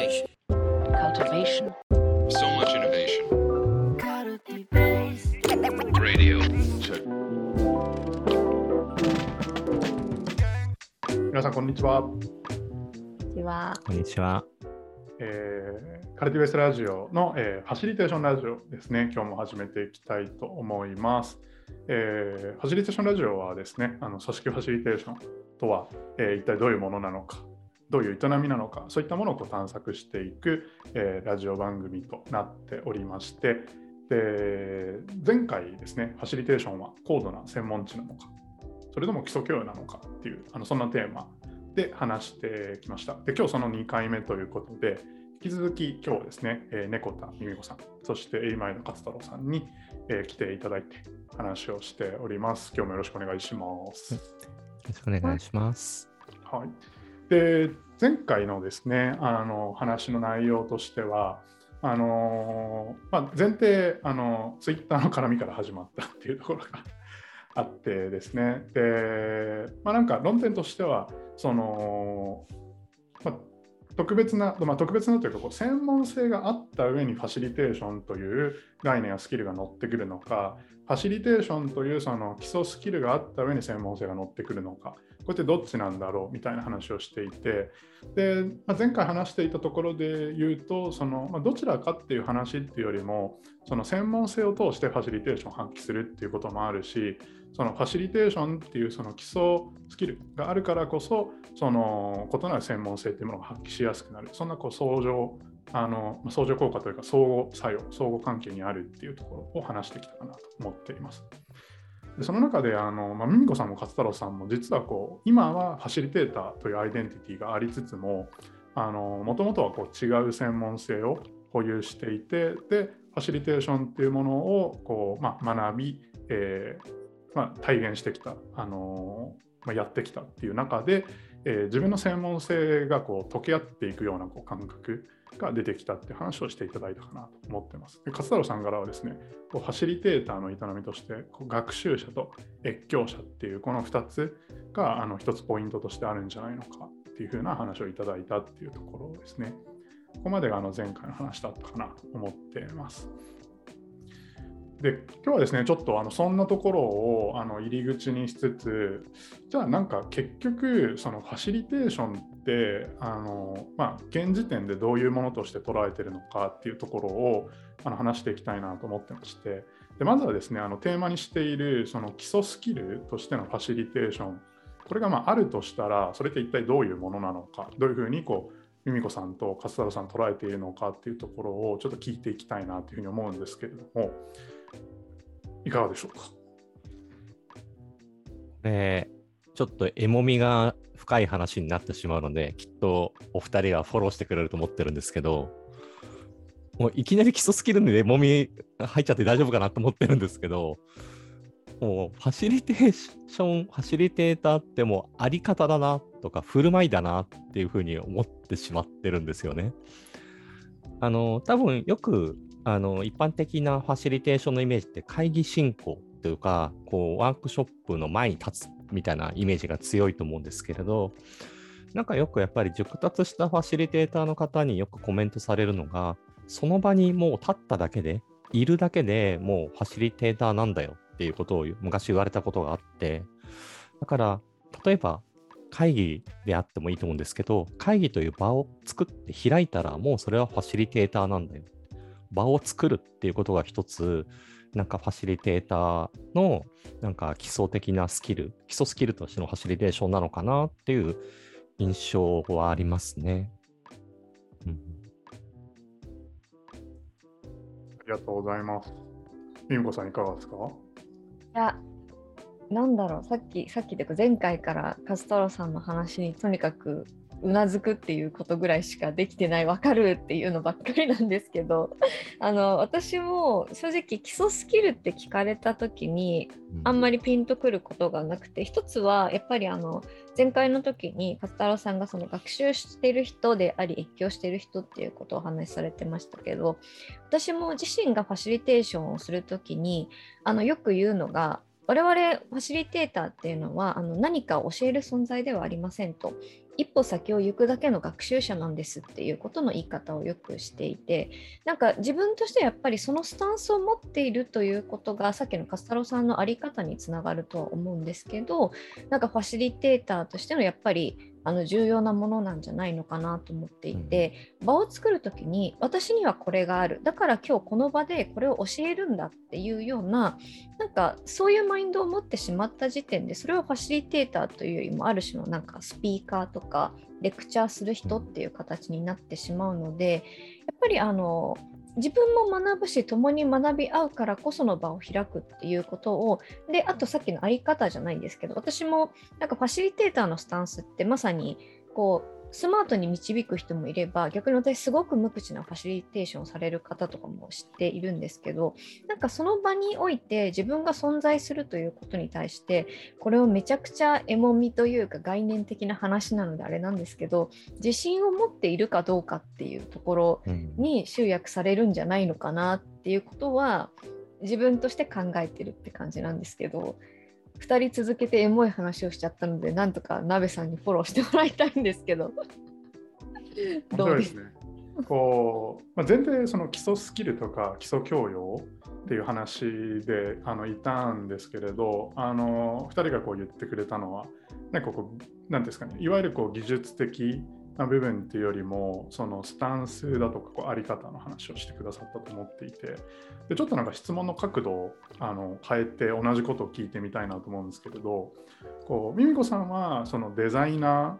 Cultivation. cultivation, So much innovation. Radio. Check. 皆さんこんにちは、ではこんにちは。えーカルティベースラジオの、えーファシリテーションラジオですね今日も始めていきたいと思います、えーファシリテーションラジオはですねあの組織ファシリテーションとは、えー一体どういうものなのかどういう営みなのかそういったものをこう探索していく、えーラジオ番組となっておりましてで前回ですねファシリテーションは高度な専門知なのかそれとも基礎教養なのかっていうあのそんなテーマで話してきました。で今日その2回目ということで、引き続き今日はですね、えー、猫田美美子さん、そしてエイマイの勝太郎さんに、えー来ていただいて話をしております。今日もよろしくお願いします。よろしくお願いします。はい、で前回のですねあの話の内容としてはあのまあ、前提あのツイッターの絡みから始まったっていうところが あってですね。で、まあ、なんか論点としてはその、まあ、特別な、まあ、特別なというかこう専門性があった上にファシリテーションという概念やスキルが乗ってくるのかファシリテーションというその基礎スキルがあった上に専門性が乗ってくるのかこれってどっちなんだろうみたいな話をしていてで、まあ、前回話していたところで言うとその、まあ、どちらかっていう話っていうよりもその専門性を通してファシリテーションを発揮するっていうこともあるしそのファシリテーションっていうその基礎スキルがあるからこそその異なる専門性っていうものが発揮しやすくなるそんなこう相乗あの相乗効果というか相互作用相互関係にあるっていうところを話してきたかなと思っています。でその中であの、まあ、ミミコさんも勝太郎さんも実はこう今はファシリテーターというアイデンティティがありつつももともとはこう違う専門性を保有していてでファシリテーションっていうものをこう、まあ、学び、えーまあ、体現してきた、あのまあ、やってきたっていう中で、えー自分の専門性がこう溶け合っていくようなこう感覚が出てきたって話をしていただいたかなと思ってます。で勝太郎さんからはですね、こうファシリテーターの営みとしてこう学習者と越境者っていうこの2つがあの1つポイントとしてあるんじゃないのかっていうふうな話をいただいたっていうところですね。ここまでがあの前回の話だったかなと思っています。で今日はですねちょっとあのそんなところをあの入り口にしつつじゃあなんか結局そのファシリテーションてあの、まあ、現時点でどういうものとして捉えてるのかっていうところをあの話していきたいなと思ってまして。でまずはですねあのテーマにしているその基礎スキルとしてのファシリテーション。これがまああるとしたらそれって一体どういうものなのかどういうふうにこうミミコさんと勝太郎さん捉えているのかっていうところをちょっと聞いていきたいなというふうに思うんですけれども。いかがでしょうか？で、ちょっとエモみが深い話になってしまうので、きっとお二人がフォローしてくれると思ってるんですけど、もういきなり基礎スキルにエモみ入っちゃって大丈夫かなと思ってるんですけど、もうファシリテーション、ファシリテーターってもうあり方だなとか振る舞いだなっていうふうに思ってしまってるんですよね。あの、多分よくあの一般的なファシリテーションのイメージって会議進行というかこうワークショップの前に立つっみたいなイメージが強いと思うんですけれどなんかよくやっぱり熟達したファシリテーターの方によくコメントされるのがその場にもう立っただけでいるだけでもうファシリテーターなんだよっていうことを昔言われたことがあってだから例えば会議であってもいいと思うんですけど会議という場を作って開いたらもうそれはファシリテーターなんだよ。場を作るっていうことが一つ、なんかファシリテーターのなんか基礎的なスキル、基礎スキルとしてのファシリテーションなのかなっていう印象はありますね。うん、ありがとうございます。ミミコさんいかがですか？いやなんだろうさっきさっきというか前回からカスタロさんの話にとにかくうなずくっていうことぐらいしかできてない分かるっていうのばっかりなんですけど あの私も正直基礎スキルって聞かれた時にあんまりピンとくることがなくて一つはやっぱりあの前回の時に勝太郎さんがその学習している人であり越境している人っていうことをお話しされてましたけど私も自身がファシリテーションをする時にあのよく言うのが我々ファシリテーターっていうのはあの何か教える存在ではありませんと一歩先を行くだけの学習者なんですっていうことの言い方をよくしていてなんか自分としてはやっぱりそのスタンスを持っているということがさっきのカスタロさんの在り方につながるとは思うんですけどなんかファシリテーターとしてのやっぱりあの重要なものなんじゃないのかなと思っていて、場を作る時に私にはこれがある。だから今日この場でこれを教えるんだっていうようななんかそういうマインドを持ってしまった時点でそれはファシリテーターというよりもある種のなんかスピーカーとかレクチャーする人っていう形になってしまうのでやっぱりあの自分も学ぶし共に学び合うからこその場を開くっていうことをであとさっきの在り方じゃないんですけど私もなんかファシリテーターのスタンスってまさにこうスマートに導く人もいれば逆に私すごく無口なファシリテーションされる方とかも知っているんですけどなんかその場において自分が存在するということに対してこれをめちゃくちゃエモみというか概念的な話なのであれなんですけど自信を持っているかどうかっていうところに集約されるんじゃないのかなっていうことは自分として考えてるって感じなんですけど2人続けてエモい話をしちゃったのでなんとか鍋さんにフォローしてもらいたいんですけど。どうです？ね。こう、まあ、前提その基礎スキルとか基礎教養っていう話であのいたんですけれどあの2人がこう言ってくれたのはなんかこうなんですかねいわゆるこう技術的な部分っていうよりもそのスタンスだとかこうあり方の話をしてくださったと思っていてでちょっとなんか質問の角度をあの変えて同じことを聞いてみたいなと思うんですけれどこうミミコさんはそのデザイナー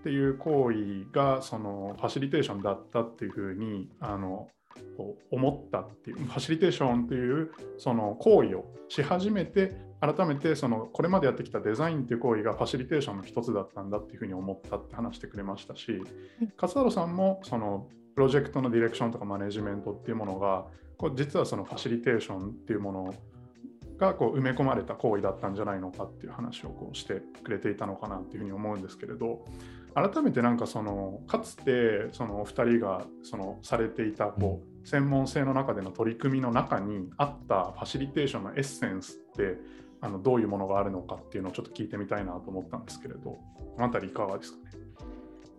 っていう行為がそのファシリテーションだったっていうふうにあの思ったっていうファシリテーションっていうその行為をし始めて改めてそのこれまでやってきたデザインっていう行為がファシリテーションの一つだったんだっていうふうに思ったって話してくれましたし、勝太郎さんもそのプロジェクトのディレクションとかマネジメントっていうものがこう実はそのファシリテーションっていうものがこう埋め込まれた行為だったんじゃないのかっていう話をこうしてくれていたのかなっていうふうに思うんですけれど改めてなんかそのかつてそのお二人がそのされていたこう専門性の中での取り組みの中にあったファシリテーションのエッセンスってあのどういうものがあるのかっていうのをちょっと聞いてみたいなと思ったんですけれどこの辺りいかがですかね？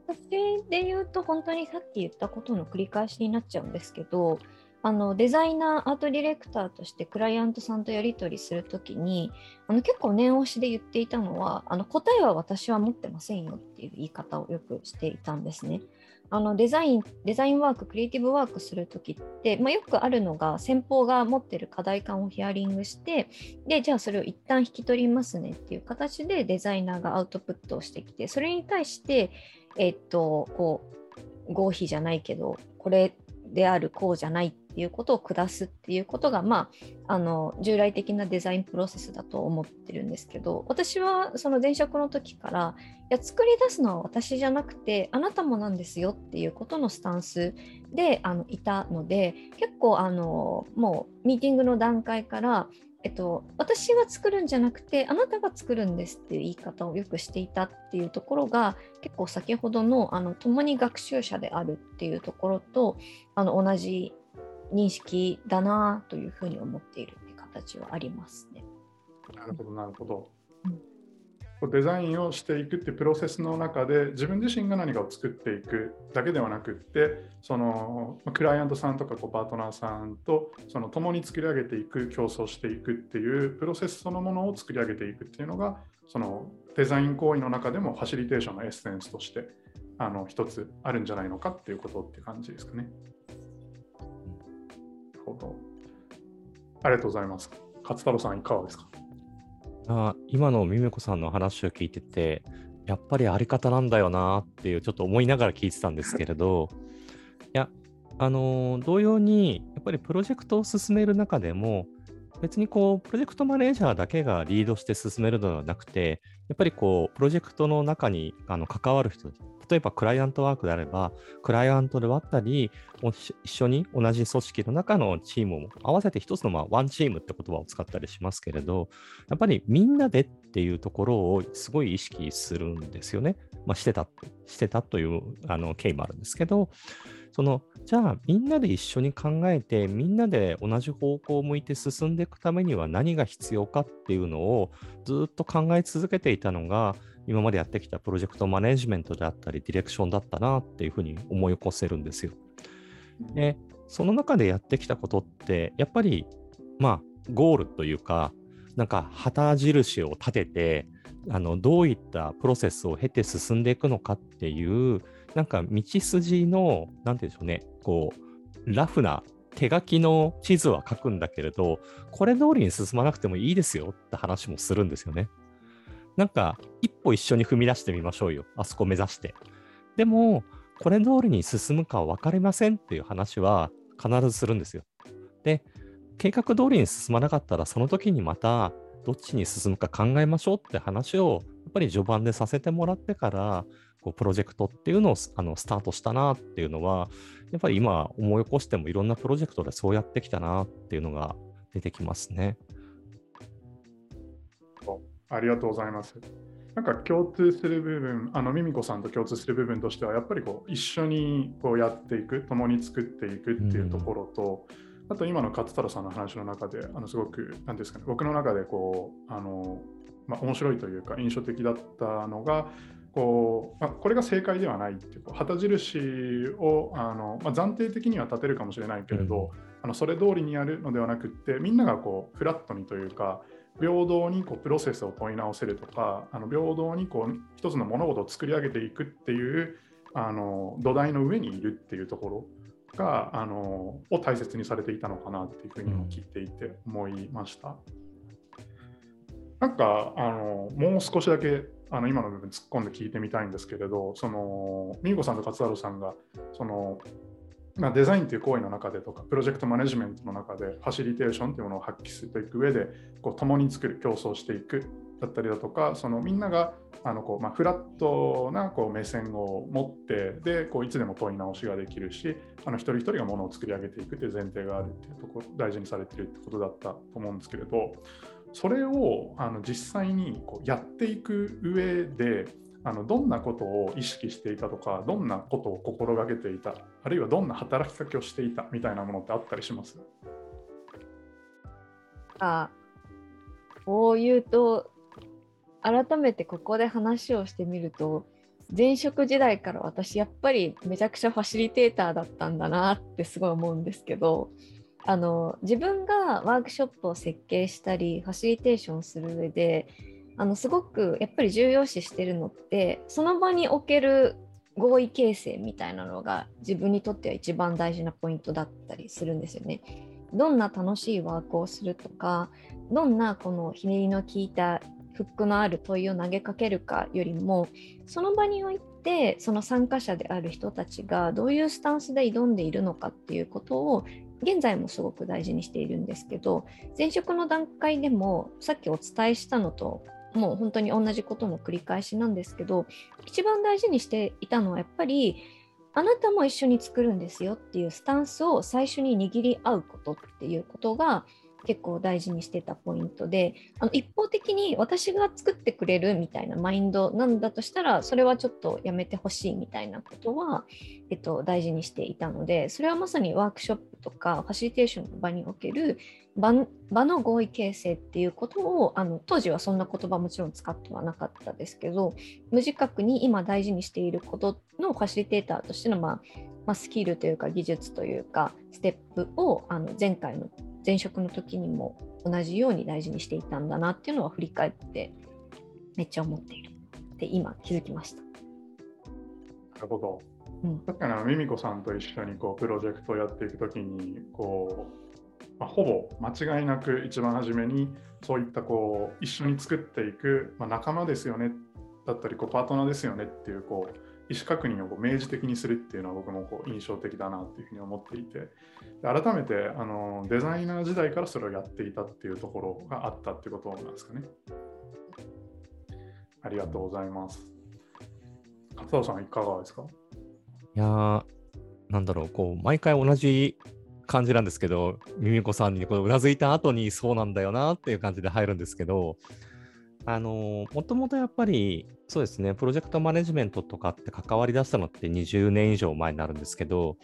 私で言うと本当にさっき言ったことの繰り返しになっちゃうんですけどあのデザイナーアートディレクターとしてクライアントさんとやり取りするときにあの結構念押しで言っていたのはあの答えは私は持ってませんよっていう言い方をよくしていたんですね。あのデザインデザインワーククリエイティブワークするときって、まあ、よくあるのが先方が持ってる課題感をヒアリングしてでじゃあそれを一旦引き取りますねっていう形でデザイナーがアウトプットをしてきてそれに対して、えっとこう合否じゃないけどこれであるこうじゃないっていうことを下すっていうことが、まあ、あの従来的なデザインプロセスだと思ってるんですけど私はその前職の時からいや作り出すのは私じゃなくてあなたもなんですよっていうことのスタンスであのいたので結構あのもうミーティングの段階からえっと、私が作るんじゃなくてあなたが作るんですっていう言い方をよくしていたっていうところが結構先ほどのあの共に学習者であるっていうところとあの同じ認識だなというふうに思っているって形はありますね。なるほどなるほど。デザインをしていくっていうプロセスの中で自分自身が何かを作っていくだけではなくってそのクライアントさんとかこうパートナーさんとその共に作り上げていく競争していくっていうプロセスそのものを作り上げていくっていうのがそのデザイン行為の中でもファシリテーションのエッセンスとしてあの一つあるんじゃないのかっていうことって感じですかね。なるほど。ありがとうございます。勝太郎さんいかがですか？あ今のミメコさんの話を聞いてて、やっぱりあり方なんだよなっていうちょっと思いながら聞いてたんですけれど、いや、あの、同様に、やっぱりプロジェクトを進める中でも、別にこう、プロジェクトマネージャーだけがリードして進めるのではなくて、やっぱりこう、プロジェクトの中にあの関わる人例えばクライアントワークであれば、クライアントで割ったり、一緒に同じ組織の中のチームを合わせて一つのまあワンチームって言葉を使ったりしますけれど、やっぱりみんなでっていうところをすごい意識するんですよね。まあ、してた、してたというあの経緯もあるんですけど、そのじゃあみんなで一緒に考えてみんなで同じ方向を向いて進んでいくためには何が必要かっていうのをずっと考え続けていたのが、今までやってきたプロジェクトマネジメントであったり、ディレクションだったなっていうふうに思い起こせるんですよ。で、その中でやってきたことって、やっぱり、まあ、ゴールというか、なんか旗印を立てて、あのどういったプロセスを経て進んでいくのかっていう、なんか道筋の、なんて言うんでしょうね、こう、ラフな手書きの地図は書くんだけれど、これ通りに進まなくてもいいですよって話もするんですよね。なんか、一歩一緒に踏み出してみましょうよ、あそこ目指して。でも、これ通りに進むか分かりませんっていう話は必ずするんですよ。で、計画通りに進まなかったら、その時にまたどっちに進むか考えましょうって話を、やっぱり序盤でさせてもらってから、こうプロジェクトっていうのをあのスタートしたなっていうのは、やっぱり今思い起こしてもいろんなプロジェクトでそうやってきたなっていうのが出てきますね。ありがとうございます。なんか共通する部分、あのミミコさんと共通する部分としては、やっぱりこう一緒にこうやっていく、共に作っていくっていうところと、あと今の勝太郎さんの話の中で、あのすごく、なんですかね、僕の中でこう、あの、まあ、面白いというか、印象的だったのが、こうまあ、これが正解ではないっていう、こう旗印をあの、まあ、暫定的には立てるかもしれないけれど、あのそれ通りにやるのではなくって、みんながこうフラットにというか、平等にこうプロセスを問い直せるとか、あの平等にこう一つの物事を作り上げていくっていうあの土台の上にいるっていうところがあのを大切にされていたのかなっていうふうにも聞いていて思いました。なんかあのもう少しだけあの今の部分突っ込んで聞いてみたいんですけれど、そのミーゴさんと勝太郎さんがそのまあ、デザインという行為の中でとか、プロジェクトマネジメントの中で、ファシリテーションというものを発揮していく上で、こう共に作る、競争していくだったりだとか、そのみんながあのこう、まあ、フラットなこう目線を持って、でこういつでも問い直しができるし、あの一人一人がものを作り上げていくという前提があるっていうところ、大事にされているってことだったと思うんですけれど、それをあの実際にこうやっていく上で、あのどんなことを意識していたとか、どんなことを心がけていた、あるいはどんな働きかけをしていたみたいなものってあったりします？あこう言うと改めてここで話をしてみると前職時代から私やっぱりめちゃくちゃファシリテーターだったんだなってすごい思うんですけどあの自分がワークショップを設計したりファシリテーションする上であのすごくやっぱり重要視してるのってその場における合意形成みたいなのが自分にとっては一番大事なポイントだったりするんですよね。どんな楽しいワークをするとかどんなこのひねりの効いたフックのある問いを投げかけるかよりもその場においてその参加者である人たちがどういうスタンスで挑んでいるのかっていうことを現在もすごく大事にしているんですけど前職の段階でもさっきお伝えしたのともう本当に同じことの繰り返しなんですけど一番大事にしていたのはやっぱりあなたも一緒に作るんですよっていうスタンスを最初に握り合うことっていうことが結構大事にしてたポイントであの一方的に私が作ってくれるみたいなマインドなんだとしたらそれはちょっとやめてほしいみたいなことは、えっと、大事にしていたのでそれはまさにワークショップとかファシリテーションの場における場場の合意形成っていうことをあの当時はそんな言葉もちろん使ってはなかったですけど無自覚に今大事にしていることのファシリテーターとしての、まあまあ、スキルというか技術というかステップをあの前回の前職の時にも同じように大事にしていたんだなっていうのは振り返ってめっちゃ思っているって今気づきました。なるほど。うん確かにあのミミコさんと一緒にこうプロジェクトをやっていくときにこう、まあ、ほぼ間違いなく一番初めにそういったこう一緒に作っていく、まあ、仲間ですよねだったりこうパートナーですよねっていうこう意思確認をこう明示的にするっていうのは僕もこう印象的だなっていうふうに思っていて改めてあのデザイナー時代からそれをやっていたっていうところがあったっていうことなんですかね。ありがとうございます。勝田さんいかがですか？いやー、なんだろう、こう、毎回同じ感じなんですけど、ミミコさんにこううなずいた後にそうなんだよなっていう感じで入るんですけど、あのーもともとやっぱり、そうですね、プロジェクトマネジメントとかって関わり出したのって20年以上前になるんですけど、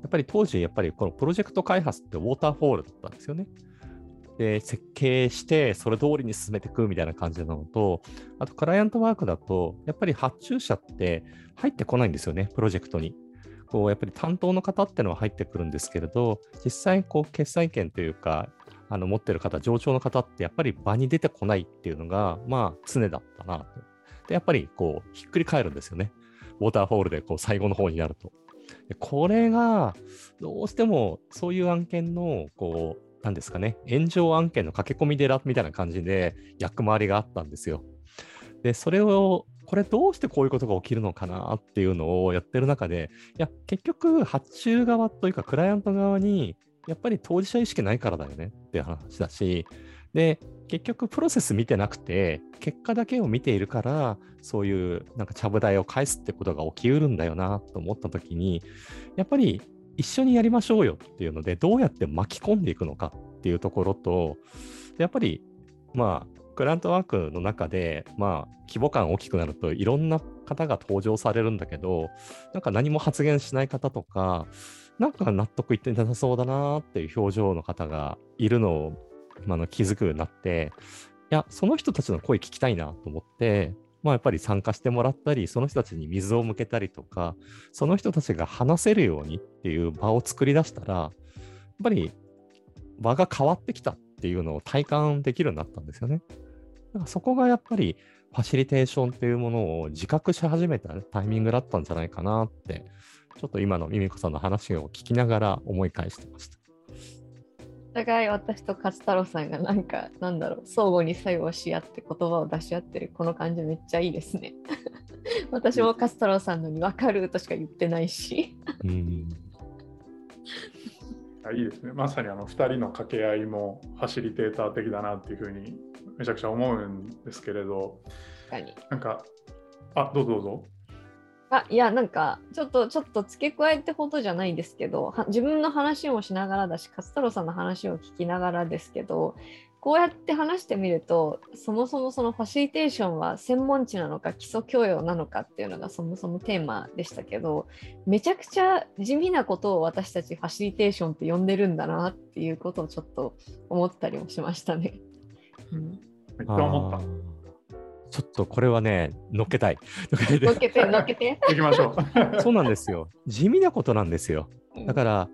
やっぱり当時、やっぱりこのプロジェクト開発ってウォーターフォールだったんですよね。で設計してそれ通りに進めていくみたいな感じなのとあとクライアントワークだとやっぱり発注者って入ってこないんですよねプロジェクトに。こうやっぱり担当の方ってのは入ってくるんですけれど実際こう決裁権というかあの持ってる方上長の方ってやっぱり場に出てこないっていうのがまあ常だったなと。でやっぱりこうひっくり返るんですよね。ウォーターフォールでこう最後の方になると。でこれがどうしてもそういう案件のこうなんですかね、炎上案件の駆け込み寺みたいな感じで役回りがあったんですよ。で、それを、これどうしてこういうことが起きるのかなっていうのをやってる中で、いや、結局、発注側というか、クライアント側に、やっぱり当事者意識ないからだよねっていう話だし、で、結局、プロセス見てなくて、結果だけを見ているから、そういうなんかちゃぶ台を返すってことが起きうるんだよなと思ったときに、やっぱり一緒にやりましょうよっていうので、どうやって巻き込んでいくのかっていうところと、やっぱり、まあ、グラントワークの中で、まあ、規模感大きくなるといろんな方が登場されるんだけど、なんか何も発言しない方とか、なんか納得いってなさそうだなっていう表情の方がいるのを、まあ、の気づくようになって、いや、その人たちの声聞きたいなと思って、まあ、やっぱり参加してもらったり、その人たちに水を向けたりとか、その人たちが話せるようにっていう場を作り出したら、やっぱり場が変わってきたっていうのを体感できるようになったんですよね。だからそこがやっぱりファシリテーションっていうものを自覚し始めたタイミングだったんじゃないかなって、ちょっと今のミミコさんの話を聞きながら思い返してました。お互い私と勝太郎さんがなんかなんだろう相互に作用し合って言葉を出し合ってるこの感じめっちゃいいですね。私も勝太郎さんのに分かるとしか言ってないし。うんいいですね。まさにあの2人の掛け合いもファシリテーター的だなっていうふうにめちゃくちゃ思うんですけれど、なんか、あ、どうぞどうぞ。あいやなんかちょっとちょっと付け加えてほどじゃないんですけど自分の話もしながらだし勝太郎さんの話を聞きながらですけどこうやって話してみるとそもそもそのファシリテーションは専門知なのか基礎教養なのかっていうのがそもそもテーマでしたけどめちゃくちゃ地味なことを私たちファシリテーションって呼んでるんだなっていうことをちょっと思ったりもしましたね。うん、めっちゃ思った。ちょっとこれはね、乗っけたい。乗っけて、乗っけて。行きましょう。そうなんですよ。地味なことなんですよ。だから、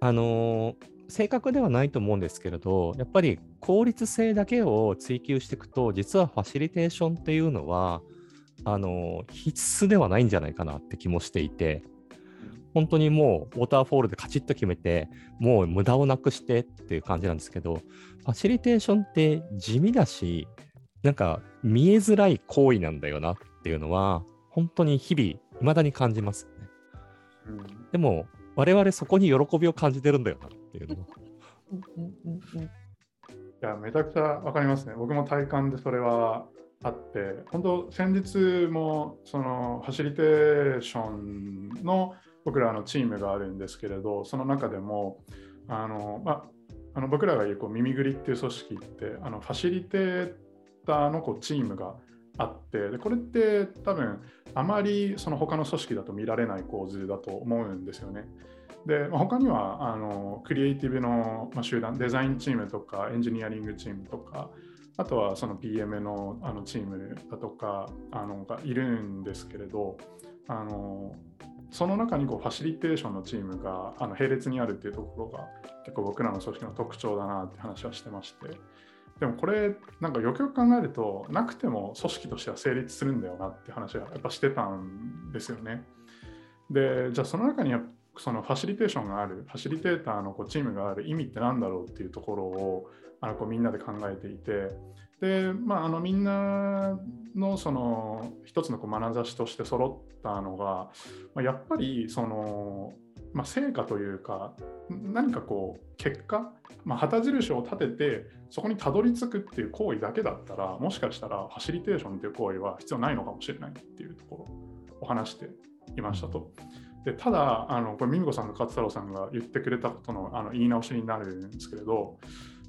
あのー、正確ではないと思うんですけれど、やっぱり効率性だけを追求していくと、実はファシリテーションっていうのは、あのー、必須ではないんじゃないかなって気もしていて、本当にもうウォーターフォールでカチッと決めて、もう無駄をなくしてっていう感じなんですけど、ファシリテーションって地味だし、なんか見えづらい行為なんだよなっていうのは、本当に日々、いまだに感じますね。うん、でも、我々そこに喜びを感じてるんだよなっていうのも。いや、めちゃくちゃわかりますね。僕も体感でそれはあって、本当、先日もそのファシリテーションの僕らのチームがあるんですけれど、その中でも、あのまあ、あの僕らが言うこう耳ぐりっていう組織ってあのファシリテーターのこうチームがあってでこれって多分あまりその他の組織だと見られない構図だと思うんですよね。で、他にはあのクリエイティブの、集団デザインチームとかエンジニアリングチームとかあとはその PM のあのチームだとかあのがいるんですけれどあのその中にこうファシリテーションのチームがあの並列にあるっていうところが結構僕らの組織の特徴だなって話はしてましてでもこれなんかよくよく考えるとなくても組織としては成立するんだよなって話はやっぱしてたんですよね。でじゃあその中にそのファシリテーションがあるファシリテーターのこうチームがある意味って何だろうっていうところをあのこうみんなで考えていてで、まあ、あのみんなのその一つのこう眼差しとして揃ったのが、やっぱりそのまあ、成果というか何かこう結果、まあ、旗印を立ててそこにたどり着くっていう行為だけだったらもしかしたらファシリテーションっていう行為は必要ないのかもしれないっていうところを話していましたと。でただあのこれミミコさんと勝太郎さんが言ってくれたことのあの言い直しになるんですけれど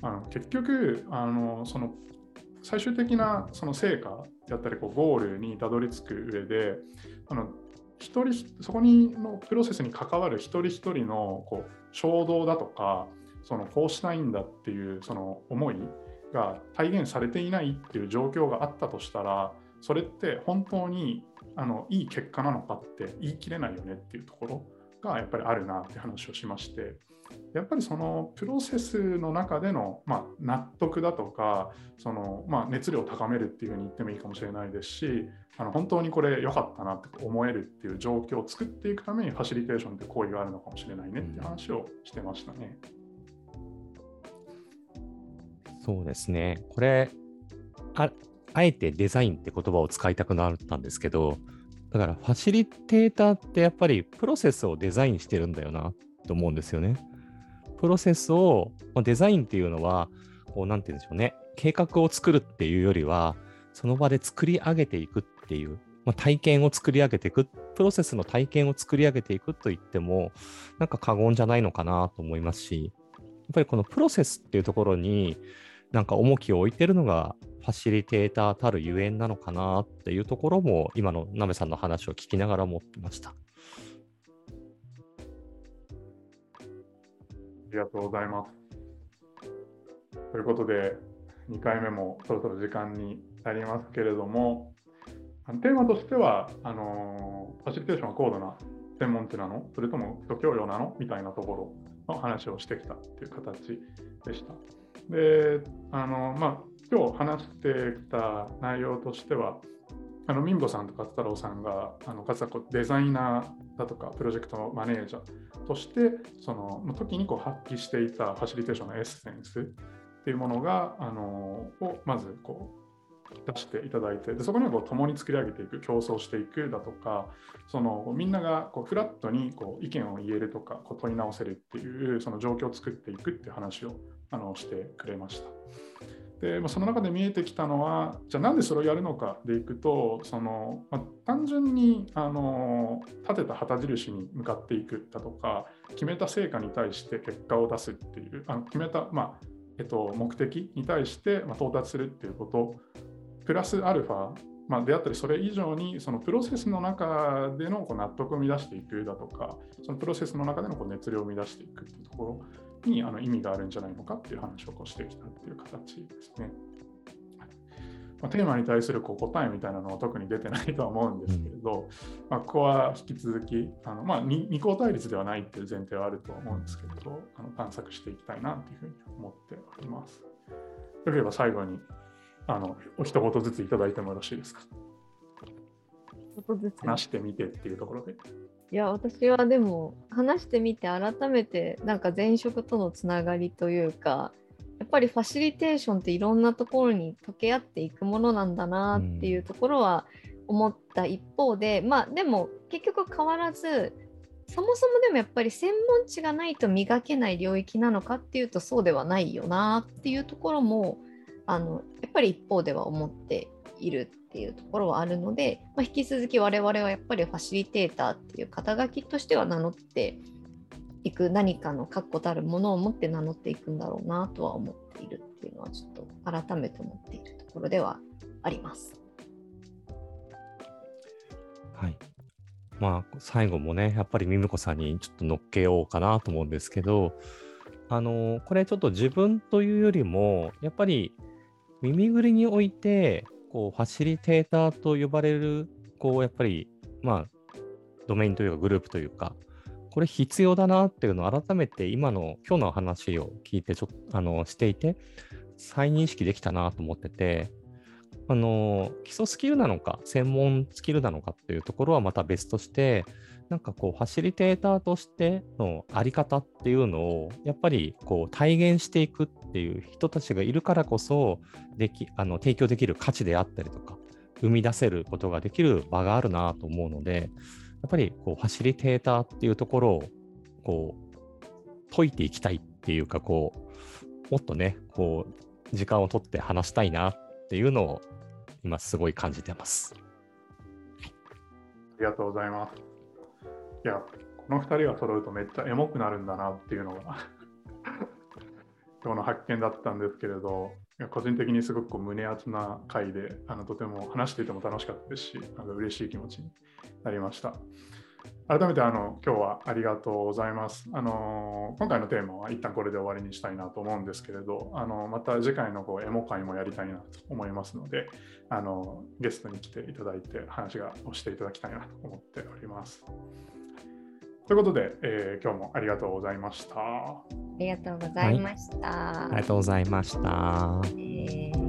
あの結局あのその最終的なその成果だったりこうゴールにたどり着く上であの一人そこにのプロセスに関わる一人一人のこう衝動だとかそのこうしたいんだっていうその思いが体現されていないっていう状況があったとしたらそれって本当にあのいい結果なのかって言い切れないよねっていうところ。がやっぱりあるなって話をしましてやっぱりそのプロセスの中での、まあ、納得だとかその、まあ、熱量を高めるっていうふうに言ってもいいかもしれないですしあの本当にこれ良かったなって思えるっていう状況を作っていくためにファシリテーションって行為があるのかもしれないねっていう話をしてましたね。そうですね。これ、ああえてデザインって言葉を使いたくなったんですけど、だからファシリテーターってやっぱりプロセスをデザインしてるんだよなと思うんですよね。プロセスを、まあ、デザインっていうのは、こうなんて言うんでしょうね、計画を作るっていうよりは、その場で作り上げていくっていう、まあ、体験を作り上げていく、プロセスの体験を作り上げていくと言っても、なんか過言じゃないのかなと思いますし、やっぱりこのプロセスっていうところに、なんか重きを置いてるのがファシリテーターたるゆえんなのかなっていうところも今のなめさんの話を聞きながら思ってました。ありがとうございます。ということで、2回目もそろそろ時間になりますけれども、テーマとしては、あのファシリテーションは高度な専門知なの？それとも人教養なの？みたいなところの話をしてきたっていう形でした。で、あのまあ、今日話してきた内容としては、あの民保さんと勝太郎さんがあの勝太デザイナーだとかプロジェクトマネージャーとしてその時にこう発揮していたファシリテーションのエッセンスっていうものがあのをまずこう出していただいてでそこにはこう共に作り上げていく競争していくだとかそのみんながこうフラットにこう意見を言えるとかこう問い直せるっていうその状況を作っていくっていう話をあのしてくれました。で、まあ、その中で見えてきたのはじゃあなんでそれをやるのかでいくとその、まあ、単純にあの立てた旗印に向かっていくだとか決めた成果に対して結果を出すっていうあの決めた、まあえっと、目的に対して、まあ、到達するっていうことプラスアルファまあ、であったり、それ以上にそのプロセスの中でのこう納得を生み出していくだとか、そのプロセスの中でのこう熱量を生み出していくっていうところにあの意味があるんじゃないのかっていう話をこうしてきたっていう形ですね。まあ、テーマに対するこう答えみたいなのは特に出てないとは思うんですけれど、まあ、ここは引き続き、あのまあ、二項対立ではないっていう前提はあるとは思うんですけれど、あの探索していきたいなというふうに思っております。よければ最後にあのお一言ずついただいてもよろしいですか？話してみてっていうところで。いや私はでも話してみて改めてなんか前職とのつながりというかやっぱりファシリテーションっていろんなところに溶け合っていくものなんだなっていうところは思った一方で、うん、まあでも結局変わらずそもそもでもやっぱり専門知がないと磨けない領域なのかっていうとそうではないよなっていうところもあのやっぱり一方では思っているっていうところはあるので、まあ、引き続き我々はやっぱりファシリテーターっていう肩書きとしては名乗っていく何かの確固たるものを持って名乗っていくんだろうなとは思っているっていうのはちょっと改めて思っているところではあります。はい。まあ最後もねやっぱりミムコさんにちょっと乗っけようかなと思うんですけどあのこれちょっと自分というよりもやっぱり耳ぐりにおいて、こう、ファシリテーターと呼ばれる、こう、やっぱり、まあ、ドメインというかグループというか、これ必要だなっていうのを改めて今の今日の話を聞いてちょあのしていて再認識できたなと思っててあの基礎スキルなのか専門スキルなのかっていうところはまた別としてなんかこうファシリテーターとしてのあり方っていうのをやっぱりこう体現していくっていう人たちがいるからこそできあの提供できる価値であったりとか生み出せることができる場があるなと思うのでやっぱりこうファシリテーターっていうところをこう解いていきたいっていうかこうもっとねこう時間を取って話したいなっていうのを今すごい感じてます。ありがとうございます。いや、この2人が揃うとめっちゃエモくなるんだなっていうのが 今日の発見だったんですけれど、個人的にすごくこう胸熱な回であのとても話していても楽しかったですし、なんか嬉しい気持ちになりました。改めてあの今日はありがとうございます。あの今回のテーマは一旦これで終わりにしたいなと思うんですけれど、あのまた次回のこうエモ会もやりたいなと思いますので、あのゲストに来ていただいて話がをしていただきたいなと思っております。ということで、えー今日もありがとうございました。ありがとうございました。ありがとうございました。えー